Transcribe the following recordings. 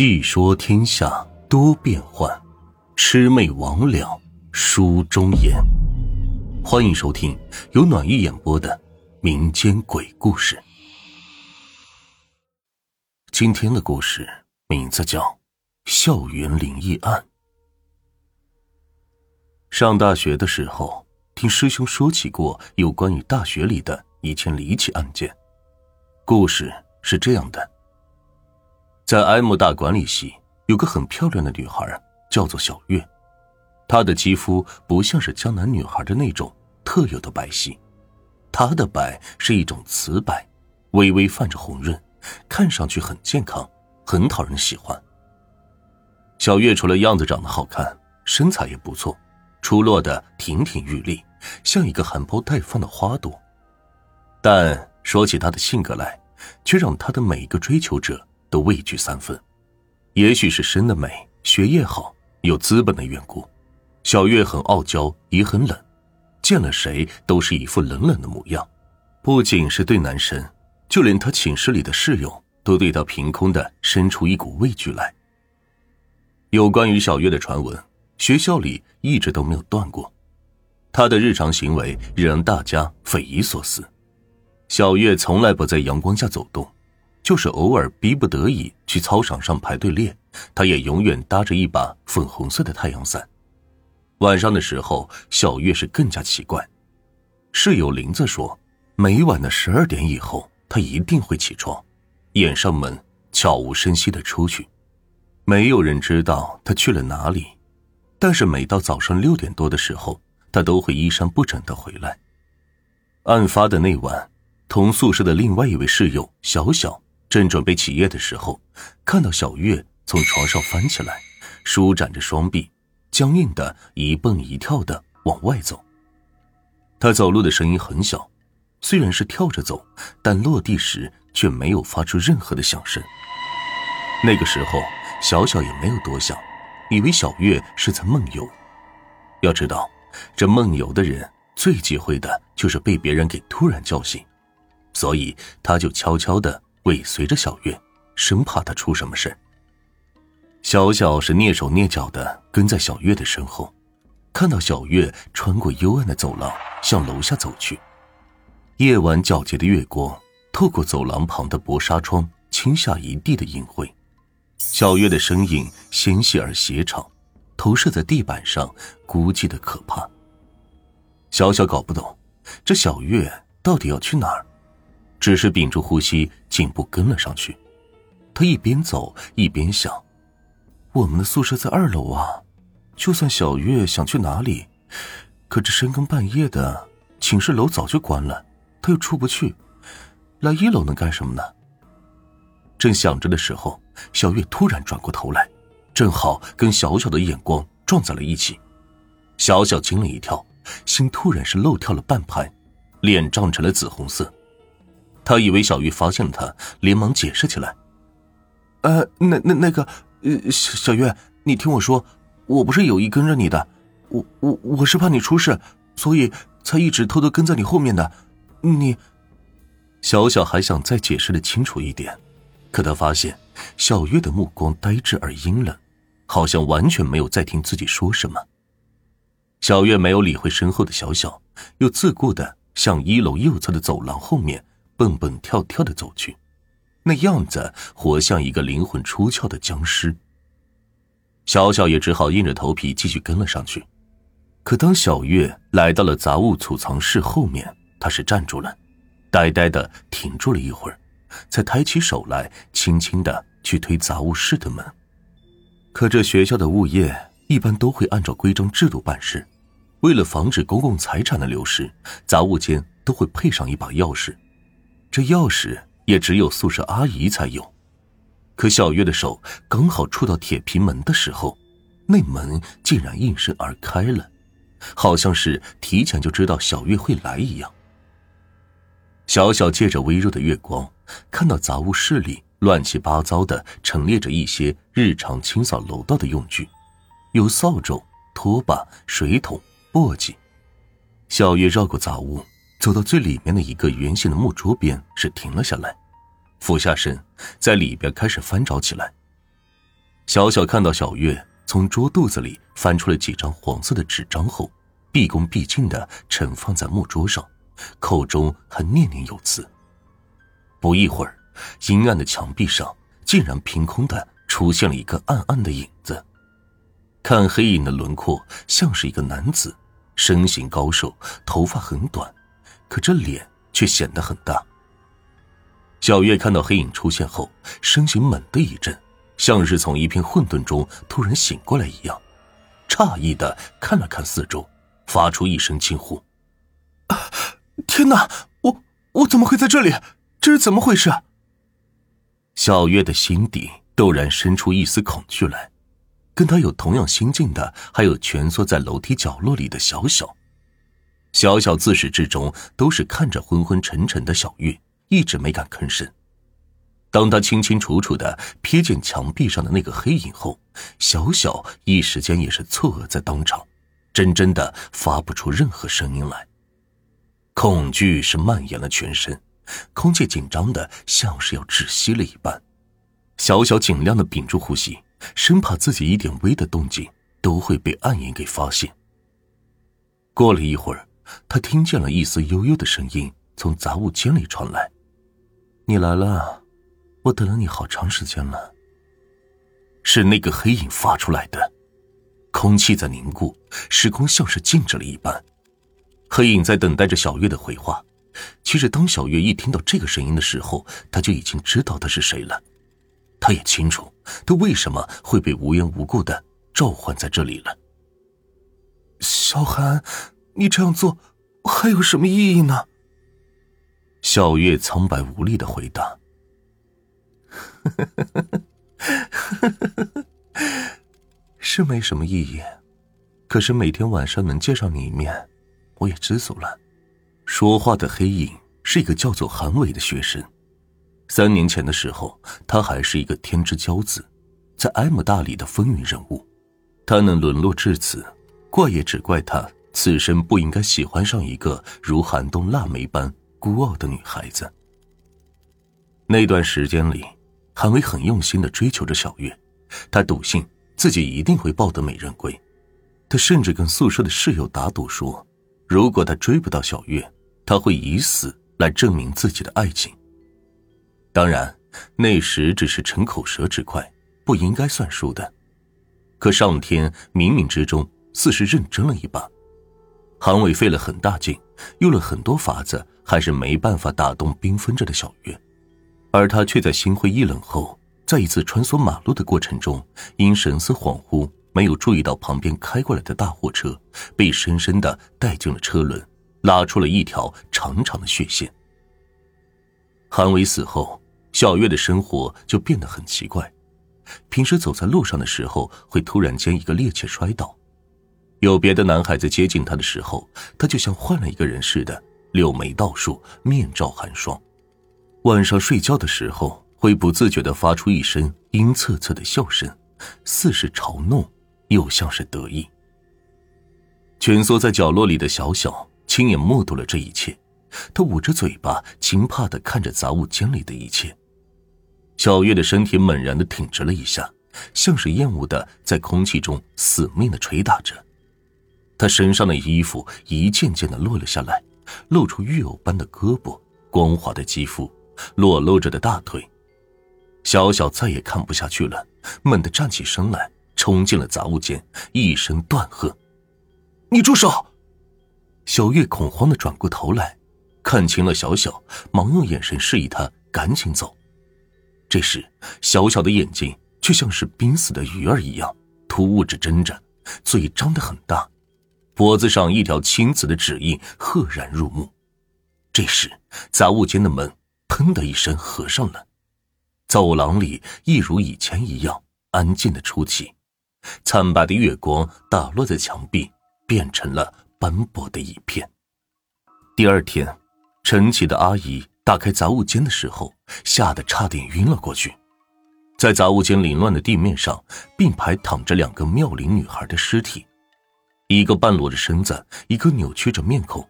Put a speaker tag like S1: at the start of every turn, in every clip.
S1: 细说天下多变幻，魑魅魍魉书中言。欢迎收听由暖玉演播的民间鬼故事。今天的故事名字叫《校园灵异案》。上大学的时候，听师兄说起过有关于大学里的一件离奇案件。故事是这样的。在 M 大管理系有个很漂亮的女孩，叫做小月。她的肌肤不像是江南女孩的那种特有的白皙，她的白是一种瓷白，微微泛着红润，看上去很健康，很讨人喜欢。小月除了样子长得好看，身材也不错，出落的亭亭玉立，像一个含苞待放的花朵。但说起她的性格来，却让她的每一个追求者。都畏惧三分，也许是生的美、学业好、有资本的缘故，小月很傲娇，也很冷，见了谁都是一副冷冷的模样。不仅是对男生，就连他寝室里的室友都对他凭空的生出一股畏惧来。有关于小月的传闻，学校里一直都没有断过。她的日常行为让大家匪夷所思。小月从来不在阳光下走动。就是偶尔逼不得已去操场上排队练，他也永远搭着一把粉红色的太阳伞。晚上的时候，小月是更加奇怪。室友林子说，每晚的十二点以后，他一定会起床，掩上门，悄无声息的出去，没有人知道他去了哪里。但是每到早上六点多的时候，他都会衣衫不整的回来。案发的那晚，同宿舍的另外一位室友小小。正准备起夜的时候，看到小月从床上翻起来，舒展着双臂，僵硬的一蹦一跳的往外走。他走路的声音很小，虽然是跳着走，但落地时却没有发出任何的响声。那个时候，小小也没有多想，以为小月是在梦游。要知道，这梦游的人最忌讳的就是被别人给突然叫醒，所以他就悄悄的。尾随着小月，生怕她出什么事小小是蹑手蹑脚的跟在小月的身后，看到小月穿过幽暗的走廊向楼下走去。夜晚皎洁的月光透过走廊旁的薄纱窗，倾下一地的银灰。小月的身影纤细而斜长，投射在地板上，孤寂的可怕。小小搞不懂，这小月到底要去哪儿？只是屏住呼吸，紧步跟了上去。他一边走一边想：“我们的宿舍在二楼啊，就算小月想去哪里，可这深更半夜的，寝室楼早就关了，他又出不去，来一楼能干什么呢？”正想着的时候，小月突然转过头来，正好跟小小的眼光撞在了一起。小小惊了一跳，心突然是漏跳了半拍，脸涨成了紫红色。他以为小玉发现了他，连忙解释起来：“呃，那那那个，呃，小小月，你听我说，我不是有意跟着你的，我我我是怕你出事，所以才一直偷偷跟在你后面的。你，小小还想再解释的清楚一点，可他发现小月的目光呆滞而阴冷，好像完全没有在听自己说什么。小月没有理会身后的小小，又自顾的向一楼右侧的走廊后面。蹦蹦跳跳的走去，那样子活像一个灵魂出窍的僵尸。小小也只好硬着头皮继续跟了上去。可当小月来到了杂物储藏室后面，他是站住了，呆呆的停住了一会儿，才抬起手来，轻轻的去推杂物室的门。可这学校的物业一般都会按照规章制度办事，为了防止公共财产的流失，杂物间都会配上一把钥匙。这钥匙也只有宿舍阿姨才有，可小月的手刚好触到铁皮门的时候，那门竟然应声而开了，好像是提前就知道小月会来一样。小小借着微弱的月光，看到杂物室里乱七八糟的陈列着一些日常清扫楼道的用具，有扫帚、拖把、水桶、簸箕。小月绕过杂物。走到最里面的一个圆形的木桌边，是停了下来，俯下身，在里边开始翻找起来。小小看到小月从桌肚子里翻出了几张黄色的纸张后，毕恭毕敬的盛放在木桌上，口中还念念有词。不一会儿，阴暗的墙壁上竟然凭空的出现了一个暗暗的影子。看黑影的轮廓，像是一个男子，身形高瘦，头发很短，可这脸却显得很大。小月看到黑影出现后，身形猛地一震，像是从一片混沌中突然醒过来一样，诧异的看了看四周，发出一声惊呼：“啊
S2: 天哪！我我怎么会在这里？这是怎么回事？”
S1: 小月的心底陡然生出一丝恐惧来。跟她有同样心境的，还有蜷缩在楼梯角落里的小小。小小自始至终都是看着昏昏沉沉的小月，一直没敢吭声。当他清清楚楚的瞥见墙壁上的那个黑影后，小小一时间也是错愕在当场，真真的发不出任何声音来。恐惧是蔓延了全身，空气紧张的像是要窒息了一般。小小尽量的屏住呼吸。生怕自己一点微的动静都会被暗影给发现。过了一会儿，他听见了一丝悠悠的声音从杂物间里传来：“你来了，我等了你好长时间了。”是那个黑影发出来的。空气在凝固，时空像是静止了一般。黑影在等待着小月的回话。其实，当小月一听到这个声音的时候，他就已经知道他是谁了。他也清楚，他为什么会被无缘无故的召唤在这里了。
S2: 小韩，你这样做还有什么意义呢？
S1: 小月苍白无力的回答：“ 是没什么意义，可是每天晚上能见上你一面，我也知足了。”说话的黑影是一个叫做韩伟的学生。三年前的时候，他还是一个天之骄子，在 M 大里的风云人物。他能沦落至此，怪也只怪他此生不应该喜欢上一个如寒冬腊梅般孤傲的女孩子。那段时间里，韩伟很用心的追求着小月，他笃信自己一定会抱得美人归。他甚至跟宿舍的室友打赌说，如果他追不到小月，他会以死来证明自己的爱情。当然，那时只是逞口舌之快，不应该算数的。可上天冥冥之中似是认真了一把。韩伟费了很大劲，用了很多法子，还是没办法打动缤纷着的小月，而他却在心灰意冷后，在一次穿梭马路的过程中，因神思恍惚，没有注意到旁边开过来的大货车，被深深的带进了车轮，拉出了一条长长的血线。韩伟死后，小月的生活就变得很奇怪。平时走在路上的时候，会突然间一个趔趄摔倒；有别的男孩子接近她的时候，她就像换了一个人似的，柳眉倒竖，面罩寒霜。晚上睡觉的时候，会不自觉的发出一声阴恻恻的笑声，似是嘲弄，又像是得意。蜷缩在角落里的小小亲眼目睹了这一切。他捂着嘴巴，惊怕的看着杂物间里的一切。小月的身体猛然的挺直了一下，像是厌恶的在空气中死命的捶打着。他身上的衣服一件件的落了下来，露出玉藕般的胳膊、光滑的肌肤、裸露着的大腿。小小再也看不下去了，猛地站起身来，冲进了杂物间，一声断喝：“你住手！”小月恐慌的转过头来。看清了小小，忙用眼神示意他赶紧走。这时，小小的眼睛却像是濒死的鱼儿一样突兀着睁着，嘴张得很大，脖子上一条青紫的指印赫然入目。这时，杂物间的门砰的一声合上了，走廊里一如以前一样安静的出奇，惨白的月光打落在墙壁，变成了斑驳的一片。第二天。晨起的阿姨打开杂物间的时候，吓得差点晕了过去。在杂物间凌乱的地面上，并排躺着两个妙龄女孩的尸体，一个半裸着身子，一个扭曲着面孔，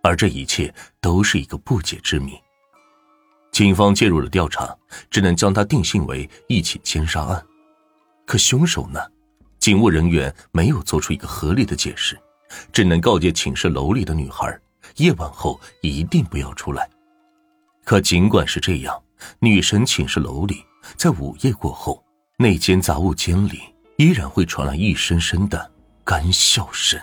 S1: 而这一切都是一个不解之谜。警方介入了调查，只能将它定性为一起奸杀案。可凶手呢？警务人员没有做出一个合理的解释，只能告诫寝室楼里的女孩，夜晚后一定不要出来。可尽管是这样，女神寝室楼里在午夜过后，那间杂物间里依然会传来一声声的干笑声。